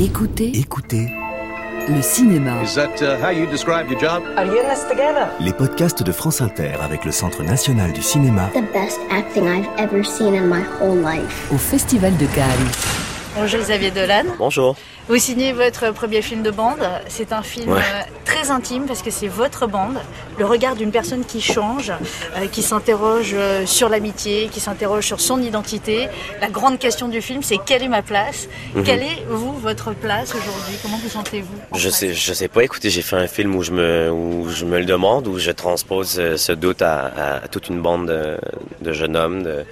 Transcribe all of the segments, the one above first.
Écoutez Écoutez le cinéma. Is that uh, how you describe your job? Are you in this together? les podcasts de France Inter avec le Centre national du cinéma the best acting I've ever seen in my whole life. Au Festival de Cannes. Bonjour Xavier Dolan. Bonjour. Vous signez votre premier film de bande. C'est un film Ouais. euh, très intime parce que c'est votre bande. Le regard d'une personne qui change, euh, qui s'interroge euh, sur l'amitié, qui s'interroge sur son identité. La grande question du film, c'est quelle est ma place? Quelle est, vous, votre place aujourd'hui? Comment vous sentez-vous en Je fait? sais, je sais pas. Écoutez, j'ai fait un film où je me, où je me le demande, où je transpose ce doute à, à- à toute une bande de, de jeunes hommes, de,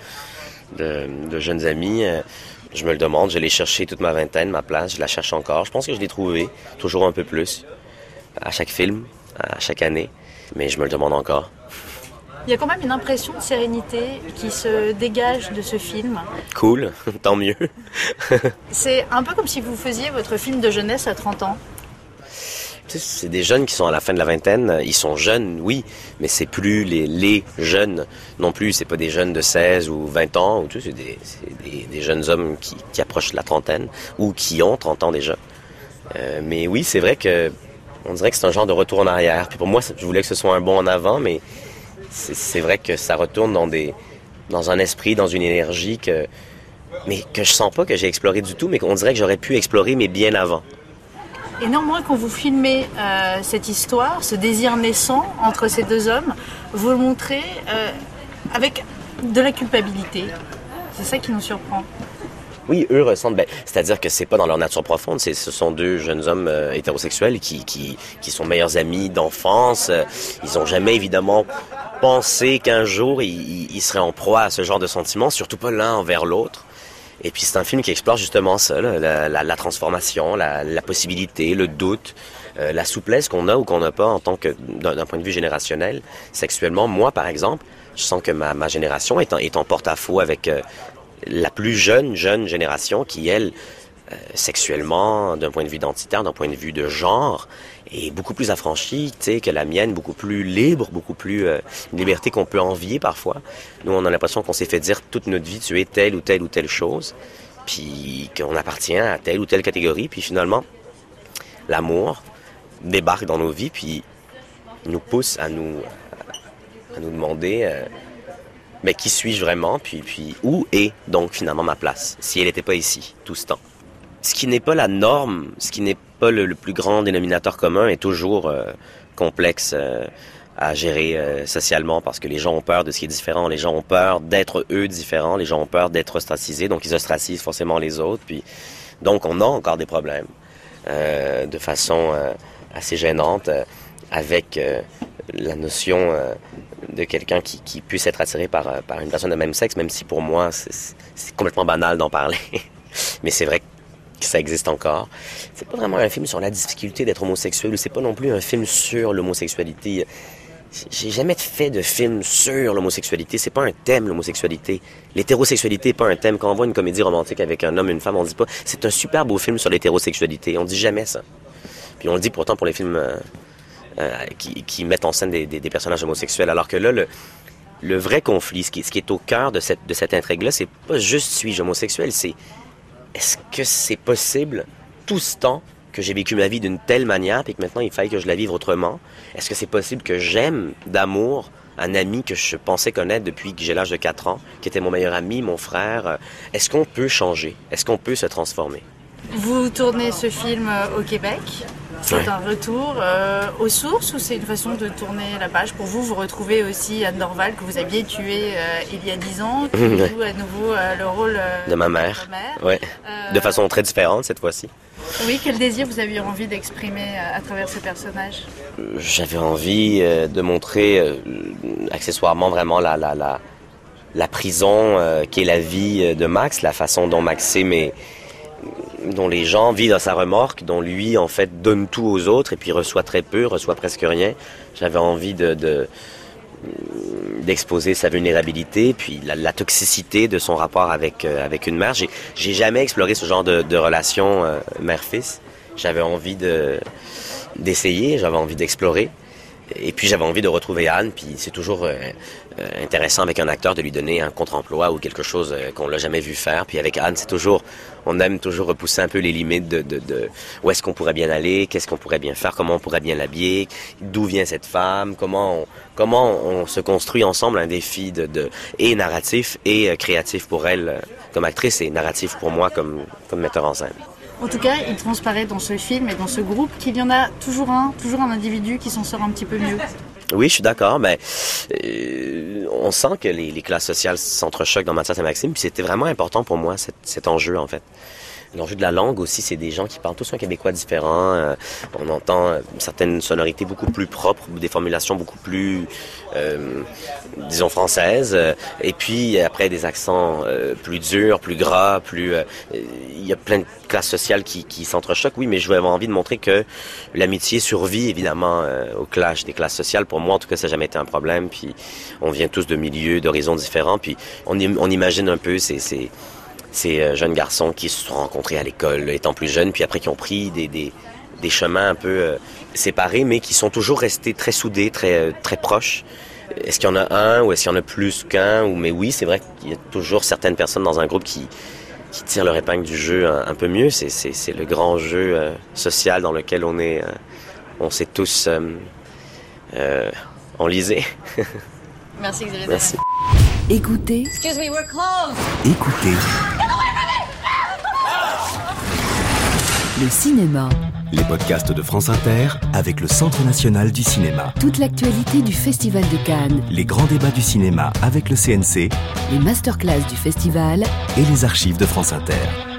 de, de jeunes amis. Je me le demande. Je l'ai cherché toute ma vingtaine, ma place. Je la cherche encore. Je pense que je l'ai trouvé, toujours un peu plus, à chaque film, à chaque année. Mais je me le demande encore. Il y a quand même une impression de sérénité qui se dégage de ce film. Cool, tant mieux. C'est un peu comme si vous faisiez votre film de jeunesse à 30 ans. C'est des jeunes qui sont à la fin de la vingtaine. Ils sont jeunes, oui, mais c'est plus les, jeunes non plus. C'est pas des jeunes de 16 ou 20 ans. Ou, sais, c'est des, jeunes hommes qui, approchent la trentaine ou qui ont 30 ans déjà. Euh, mais oui, c'est vrai que on dirait que c'est un genre de retour en arrière. Pour moi, je voulais que ce soit un bond en avant, mais c'est vrai que ça retourne dans un esprit, dans une énergie que mais que je sens pas que j'ai exploré du tout, mais qu'on dirait que j'aurais pu explorer, mais bien avant. Et néanmoins, quand vous filmez euh, cette histoire, ce désir naissant entre ces deux hommes, vous le montrez euh, avec de la culpabilité. C'est ça qui nous surprend. Oui, eux ressentent. Ben, C'est-à-dire que c'est pas dans leur nature profonde. Ce sont deux jeunes hommes euh, hétérosexuels qui, sont meilleurs amis d'enfance. Ils ont jamais évidemment pensé qu'un jour ils- ils seraient en proie à ce genre de sentiments, surtout pas l'un envers l'autre. Et puis c'est un film qui explore justement ça, la, la, la transformation, la, la possibilité, le doute, euh, la souplesse qu'on a ou qu'on n'a pas en tant que d'un point de vue générationnel. Sexuellement, moi par exemple, je sens que ma, ma génération est en, est en porte-à-faux avec euh, la plus jeune jeune génération qui elle sexuellement, d'un point de vue identitaire, d'un point de vue de genre, est beaucoup plus affranchie, que la mienne, beaucoup plus libre, beaucoup plus euh, une liberté qu'on peut envier parfois. Nous, on a l'impression qu'on s'est fait dire toute notre vie, tu es telle ou telle ou telle chose, puis qu'on appartient à telle ou telle catégorie, puis finalement, l'amour débarque dans nos vies, puis nous pousse à nous à nous demander. euh, mais qui suis-je vraiment, puis, puis où est donc finalement ma place, si elle n'était pas ici, tout ce temps? Ce qui n'est pas la norme, ce qui n'est pas le, plus grand dénominateur commun est toujours euh, complexe euh, à gérer euh, socialement parce que les gens ont peur de ce qui est différent, les gens ont peur d'être eux différents, les gens ont peur d'être ostracisés, donc ils ostracisent forcément les autres, puis donc on a encore des problèmes euh, de façon euh, assez gênante euh, avec la notion de quelqu'un qui, qui puisse être attiré par, par une personne de même sexe, même si pour moi c'est complètement banal d'en parler. Mais c'est vrai que ça existe encore. C'est pas vraiment un film sur la difficulté d'être homosexuel, c'est pas non plus un film sur l'homosexualité. J'ai jamais fait de film sur l'homosexualité. C'est pas un thème, l'homosexualité. L'hétérosexualité est pas un thème. Quand on voit une comédie romantique avec un homme et une femme, on dit pas c'est un super beau film sur l'hétérosexualité. On dit jamais ça. Puis on le dit pourtant pour les films euh, euh, qui, mettent en scène des, personnages homosexuels. Alors que là, le, vrai conflit, ce qui, ce qui est au cœur de cette, de cette intrigue-là, c'est pas juste suis-je homosexuel, c'est est-ce que c'est possible tout ce temps que j'ai vécu ma vie d'une telle manière puis que maintenant il faille que je la vive autrement? Est-ce que c'est possible que j'aime d'amour un ami que je pensais connaître depuis que j'ai l'âge de 4 ans, qui était mon meilleur ami, mon frère? Euh, Est-ce qu'on peut changer? Est-ce qu'on peut se transformer? Vous tournez ce film euh, au Québec? C'est Ouais. un retour euh, aux sources ou c'est une façon de tourner la page Pour vous, vous retrouvez aussi Anne Dorval que vous aviez tué euh, il y a 10 ans, qui Ouais. joue à nouveau euh, le rôle euh, De ma mère. de votre mère. Ouais. De façon très différente cette fois-ci. Oui, quel désir vous aviez envie d'exprimer à travers ce personnage? J'avais envie de montrer accessoirement vraiment la, la, la, la prison qui est la vie de Max, la façon dont Maxime est, dont les gens vivent à sa remorque, dont lui en fait donne tout aux autres et puis reçoit très peu, reçoit presque rien. J'avais envie de, de d'exposer sa vulnérabilité, puis la, toxicité de son rapport avec euh, avec une mère. J'ai j'ai jamais exploré ce genre de, de relation euh, mère-fils. J'avais envie de d'essayer, j'avais envie d'explorer. Et puis j'avais envie de retrouver Anne, puis c'est toujours euh, euh, intéressant avec un acteur de lui donner un contre-emploi ou quelque chose euh, qu'on l'a jamais vu faire. Puis avec Anne, c'est toujours, on aime toujours repousser un peu les limites de, de, de où est-ce qu'on pourrait bien aller, qu'est-ce qu'on pourrait bien faire, comment on pourrait bien l'habiller, d'où vient cette femme, comment on, comment on se construit ensemble un défi de, de et narratif et euh, créatif pour elle comme actrice et narratif pour moi comme, comme metteur en scène. En tout cas, il transparaît dans ce film et dans ce groupe qu'il y en a toujours un, toujours un individu qui s'en sort un petit peu mieux. Oui, je suis d'accord, mais euh, on sent que les, classes sociales s'entrechoquent dans Mathias et Maxime, puis c'était vraiment important pour moi, cet enjeu, en fait. L'enjeu de la langue aussi, c'est des gens qui parlent tous un québécois différent. Euh, on entend euh, certaines sonorités beaucoup plus propres, des formulations beaucoup plus, euh, disons, françaises. Euh, Et puis après, des accents euh, plus durs, plus gras, plus... euh, Il y a plein de classes sociales qui, qui s'entrechoquent, oui, mais je avais envie de montrer que l'amitié survit évidemment au clash des classes sociales. Pour moi, en tout cas, ça n'a jamais été un problème. Puis on vient tous de milieux, d'horizons différents. Puis on, on imagine un peu ces... ces ces euh, jeunes garçons qui se sont rencontrés à l'école étant plus jeunes, puis après qui ont pris des, des, des chemins un peu euh, séparés, mais qui sont toujours restés très soudés, très, euh, très proches. Est-ce qu'il y en a un ou est-ce qu'il y en a plus qu'un ou Mais oui, c'est vrai qu'il y a toujours certaines personnes dans un groupe qui, qui tirent leur épingle du jeu un, un peu mieux. C'est, c'est, c'est le grand jeu euh, social dans lequel on est, euh, on s'est tous euh, euh, enlisés. Merci Xavier. Merci. Écoutez Écoutez le cinéma. les podcasts de France Inter avec le Centre national du cinéma. Toute l'actualité du Festival de Cannes, Les grands débats du cinéma avec le CNC les masterclass du festival et les archives de France Inter.